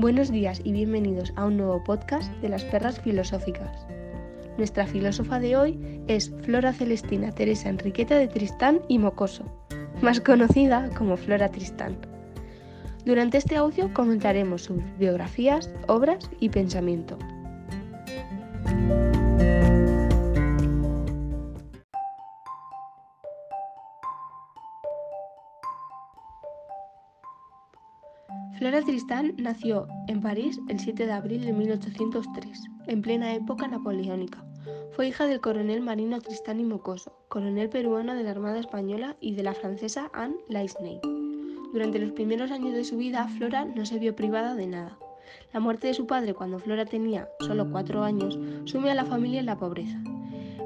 Buenos días y bienvenidos a un nuevo podcast de las perras filosóficas. Nuestra filósofa de hoy es Flora Celestina Teresa Enriqueta de Tristán y Mocoso, más conocida como Flora Tristán. Durante este audio comentaremos sus biografías, obras y pensamiento. Flora Tristán nació en París el 7 de abril de 1803, en plena época napoleónica. Fue hija del coronel marino Tristán y Mocoso, coronel peruano de la Armada Española y de la francesa Anne Laisney. Durante los primeros años de su vida, Flora no se vio privada de nada. La muerte de su padre cuando Flora tenía solo cuatro años sumió a la familia en la pobreza.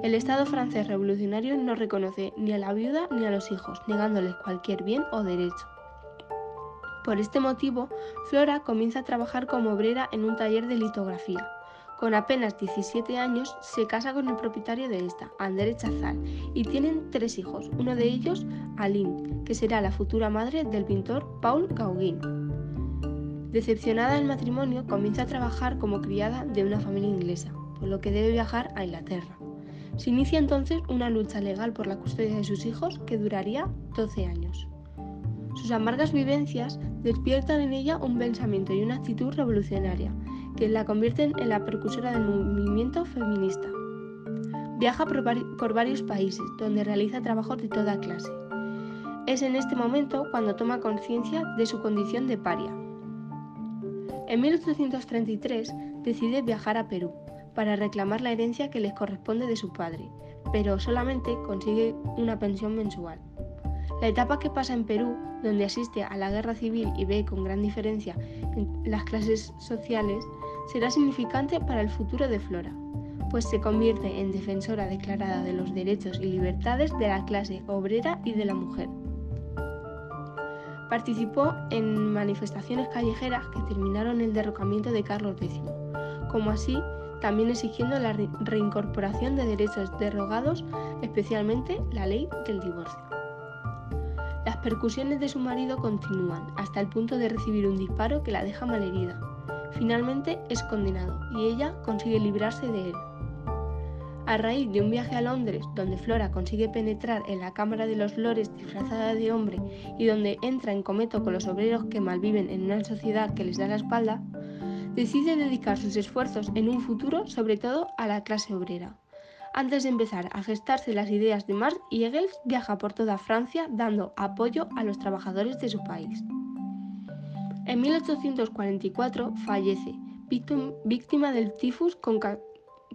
El Estado francés revolucionario no reconoce ni a la viuda ni a los hijos, negándoles cualquier bien o derecho. Por este motivo, Flora comienza a trabajar como obrera en un taller de litografía. Con apenas 17 años se casa con el propietario de esta, André Chazal, y tienen tres hijos, uno de ellos, Aline, que será la futura madre del pintor Paul Gauguin. Decepcionada del matrimonio, comienza a trabajar como criada de una familia inglesa, por lo que debe viajar a Inglaterra. Se inicia entonces una lucha legal por la custodia de sus hijos que duraría 12 años. Sus amargas vivencias despiertan en ella un pensamiento y una actitud revolucionaria, que la convierten en la precursora del movimiento feminista. Viaja por, varios países, donde realiza trabajos de toda clase. Es en este momento cuando toma conciencia de su condición de paria. En 1833 decide viajar a Perú para reclamar la herencia que les corresponde de su padre, pero solamente consigue una pensión mensual. La etapa que pasa en Perú, donde asiste a la guerra civil y ve con gran diferencia en las clases sociales, será significante para el futuro de Flora, pues se convierte en defensora declarada de los derechos y libertades de la clase obrera y de la mujer. Participó en manifestaciones callejeras que terminaron el derrocamiento de Carlos X, como así también exigiendo la reincorporación de derechos derogados, especialmente la ley del divorcio. Percusiones de su marido continúan hasta el punto de recibir un disparo que la deja malherida. Finalmente es condenado y ella consigue librarse de él. A raíz de un viaje a Londres, donde Flora consigue penetrar en la Cámara de los Lores disfrazada de hombre y donde entra en cometo con los obreros que malviven en una sociedad que les da la espalda, decide dedicar sus esfuerzos en un futuro sobre todo a la clase obrera. Antes de empezar a gestarse las ideas de Marx y Engels, viaja por toda Francia dando apoyo a los trabajadores de su país. En 1844 fallece, víctima del tifus con,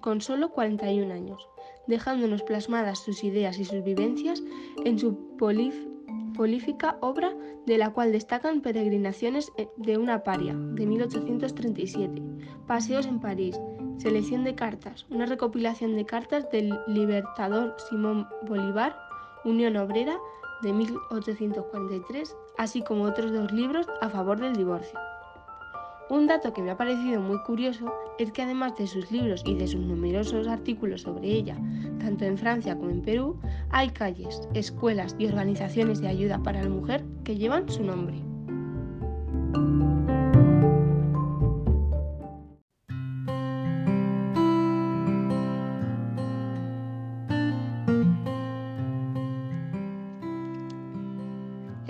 con solo 41 años, dejándonos plasmadas sus ideas y sus vivencias en su polífica obra de la cual destacan Peregrinaciones eh, de una paria, de 1837, Paseos en París, Selección de cartas, una recopilación de cartas del libertador Simón Bolívar, Unión Obrera, de 1843, así como otros dos libros a favor del divorcio. Un dato que me ha parecido muy curioso es que además de sus libros y de sus numerosos artículos sobre ella, tanto en Francia como en Perú, hay calles, escuelas y organizaciones de ayuda para la mujer que llevan su nombre.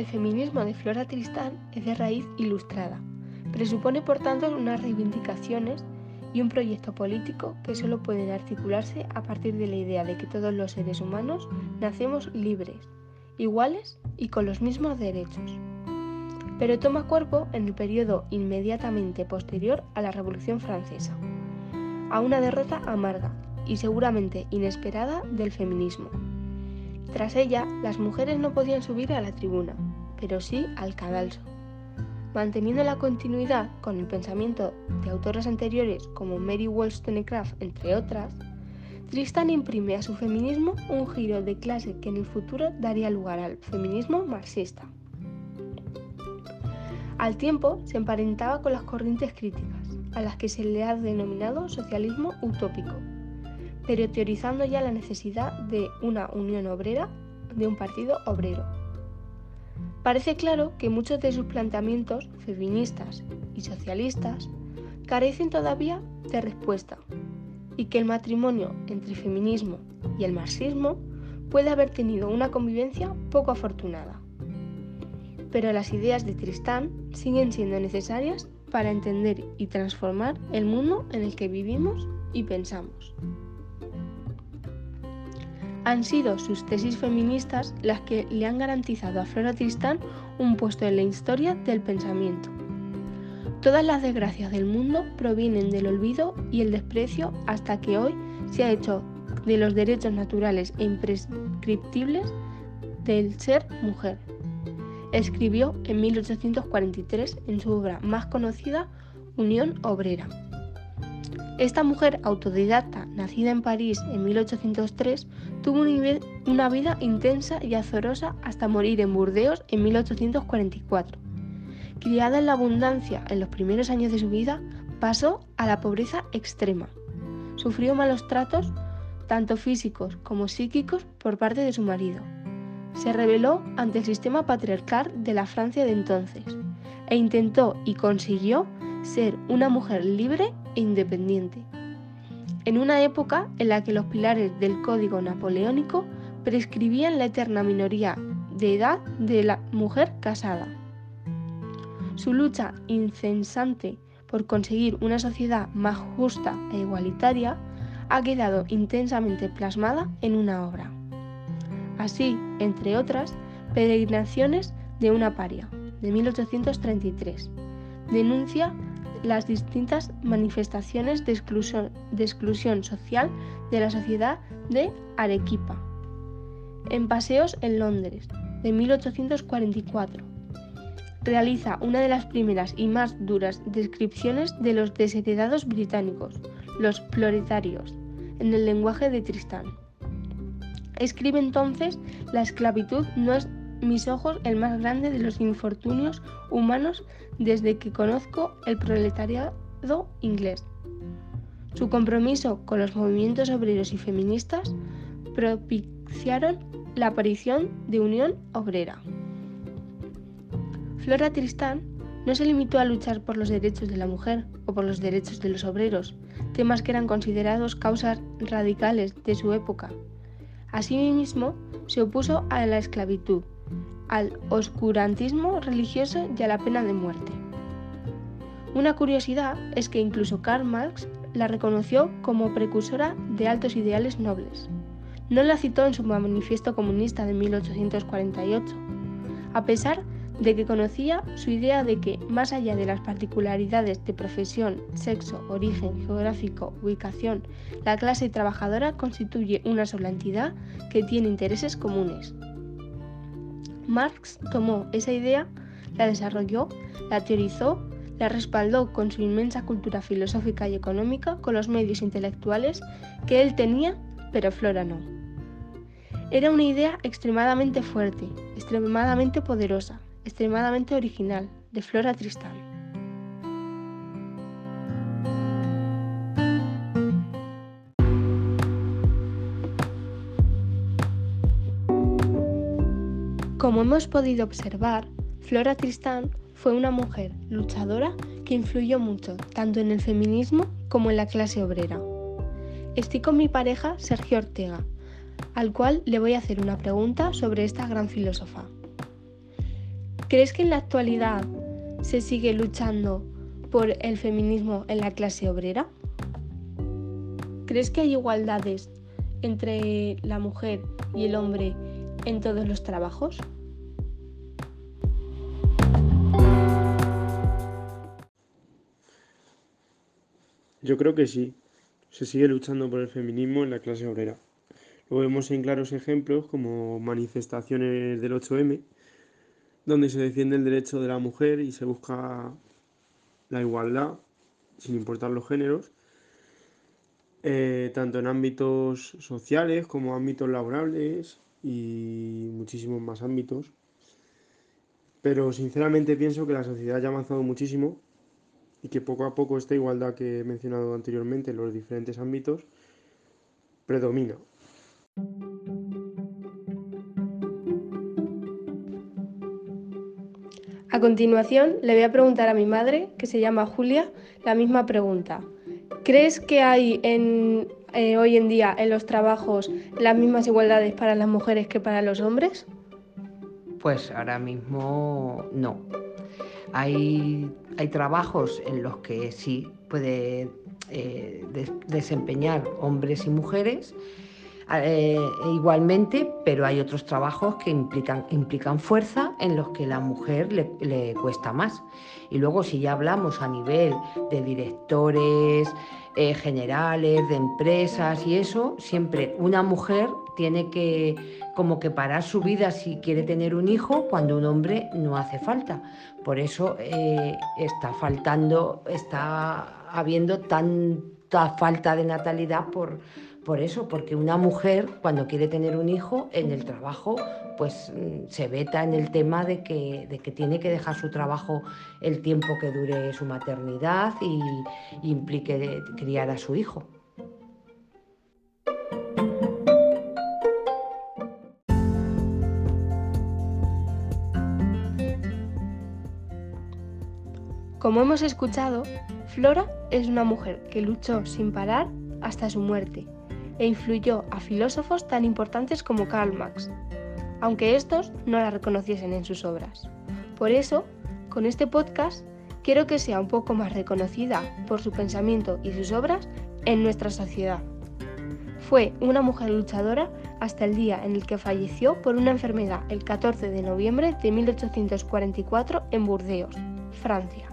Feminismo de Flora Tristán es de raíz ilustrada. Presupone, por tanto, unas reivindicaciones y un proyecto político que solo pueden articularse a partir de la idea de que todos los seres humanos nacemos libres, iguales y con los mismos derechos. Pero toma cuerpo en el periodo inmediatamente posterior a la Revolución Francesa, a una derrota amarga y seguramente inesperada del feminismo. Tras ella, las mujeres no podían subir a la tribuna, pero sí al cadalso. Manteniendo la continuidad con el pensamiento de autoras anteriores como Mary Wollstonecraft, entre otras, Tristan imprime a su feminismo un giro de clase que en el futuro daría lugar al feminismo marxista. Al tiempo se emparentaba con las corrientes críticas, a las que se le ha denominado socialismo utópico, pero teorizando ya la necesidad de una unión obrera, de un partido obrero. Parece claro que muchos de sus planteamientos feministas y socialistas carecen todavía de respuesta y que el matrimonio entre feminismo y el marxismo puede haber tenido una convivencia poco afortunada. Pero las ideas de Tristán siguen siendo necesarias para entender y transformar el mundo en el que vivimos y pensamos. Han sido sus tesis feministas las que le han garantizado a Flora Tristán un puesto en la historia del pensamiento. Todas las desgracias del mundo provienen del olvido y el desprecio hasta que hoy se ha hecho de los derechos naturales e imprescriptibles del ser mujer. Escribió en 1843 en su obra más conocida, Unión Obrera. Esta mujer autodidacta, nacida en París en 1803, tuvo una vida intensa y azorosa hasta morir en Burdeos en 1844. Criada en la abundancia en los primeros años de su vida, pasó a la pobreza extrema. Sufrió malos tratos, tanto físicos como psíquicos, por parte de su marido. Se rebeló ante el sistema patriarcal de la Francia de entonces e intentó y consiguió ser una mujer libre e independiente. En una época en la que los pilares del código napoleónico prescribían la eterna minoría de edad de la mujer casada. Su lucha incesante por conseguir una sociedad más justa e igualitaria ha quedado intensamente plasmada en una obra. Así, entre otras, Peregrinaciones de una paria, de 1833, denuncia las distintas manifestaciones de exclusión, social de la sociedad de Arequipa. En Paseos en Londres, de 1844, realiza una de las primeras y más duras descripciones de los desheredados británicos, los proletarios, en el lenguaje de Tristán. Escribe entonces, la esclavitud no es mis ojos el más grande de los infortunios humanos desde que conozco el proletariado inglés. Su compromiso con los movimientos obreros y feministas propiciaron la aparición de Unión Obrera. Flora Tristán no se limitó a luchar por los derechos de la mujer o por los derechos de los obreros, temas que eran considerados causas radicales de su época. Asimismo, se opuso a la esclavitud, al oscurantismo religioso y a la pena de muerte. Una curiosidad es que incluso Karl Marx la reconoció como precursora de altos ideales nobles. No la citó en su manifiesto comunista de 1848, a pesar de que conocía su idea de que, más allá de las particularidades de profesión, sexo, origen geográfico, ubicación, la clase trabajadora constituye una sola entidad que tiene intereses comunes. Marx tomó esa idea, la desarrolló, la teorizó, la respaldó con su inmensa cultura filosófica y económica, con los medios intelectuales que él tenía, pero Flora no. Era una idea extremadamente fuerte, extremadamente poderosa, extremadamente original, de Flora Tristán. Como hemos podido observar, Flora Tristán fue una mujer luchadora que influyó mucho tanto en el feminismo como en la clase obrera. Estoy con mi pareja Sergio Ortega, al cual le voy a hacer una pregunta sobre esta gran filósofa. ¿Crees que en la actualidad se sigue luchando por el feminismo en la clase obrera? ¿Crees que hay igualdades entre la mujer y el hombre en todos los trabajos? Yo creo que sí. Se sigue luchando por el feminismo en la clase obrera. Lo vemos en claros ejemplos como manifestaciones del 8M, donde se defiende el derecho de la mujer y se busca la igualdad, sin importar los géneros, eh, tanto en ámbitos sociales como ámbitos laborales y muchísimos más ámbitos. Pero sinceramente pienso que la sociedad ya ha avanzado muchísimo y que poco a poco esta igualdad que he mencionado anteriormente en los diferentes ámbitos predomina. A continuación, le voy a preguntar a mi madre, que se llama Julia, la misma pregunta. ¿Crees que hay en, eh, hoy en día en los trabajos las mismas igualdades para las mujeres que para los hombres? Pues ahora mismo no. Hay, hay trabajos en los que sí puede eh, desempeñar hombres y mujeres eh, igualmente, pero hay otros trabajos que implican, implican fuerza en los que la mujer le, le cuesta más. Y luego si ya hablamos a nivel de directores eh, generales, de empresas y eso, siempre una mujer tiene que como que parar su vida si quiere tener un hijo cuando un hombre no hace falta. Por eso eh, está faltando, está habiendo tanta falta de natalidad por por eso, porque una mujer cuando quiere tener un hijo en el trabajo, pues mm, se veta en el tema de que, de que tiene que dejar su trabajo el tiempo que dure su maternidad y, y implique criar a su hijo. Como hemos escuchado, Flora es una mujer que luchó sin parar hasta su muerte e influyó a filósofos tan importantes como Karl Marx, aunque estos no la reconociesen en sus obras. Por eso, con este podcast, quiero que sea un poco más reconocida por su pensamiento y sus obras en nuestra sociedad. Fue una mujer luchadora hasta el día en el que falleció por una enfermedad el 14 de noviembre de 1844 en Burdeos, Francia.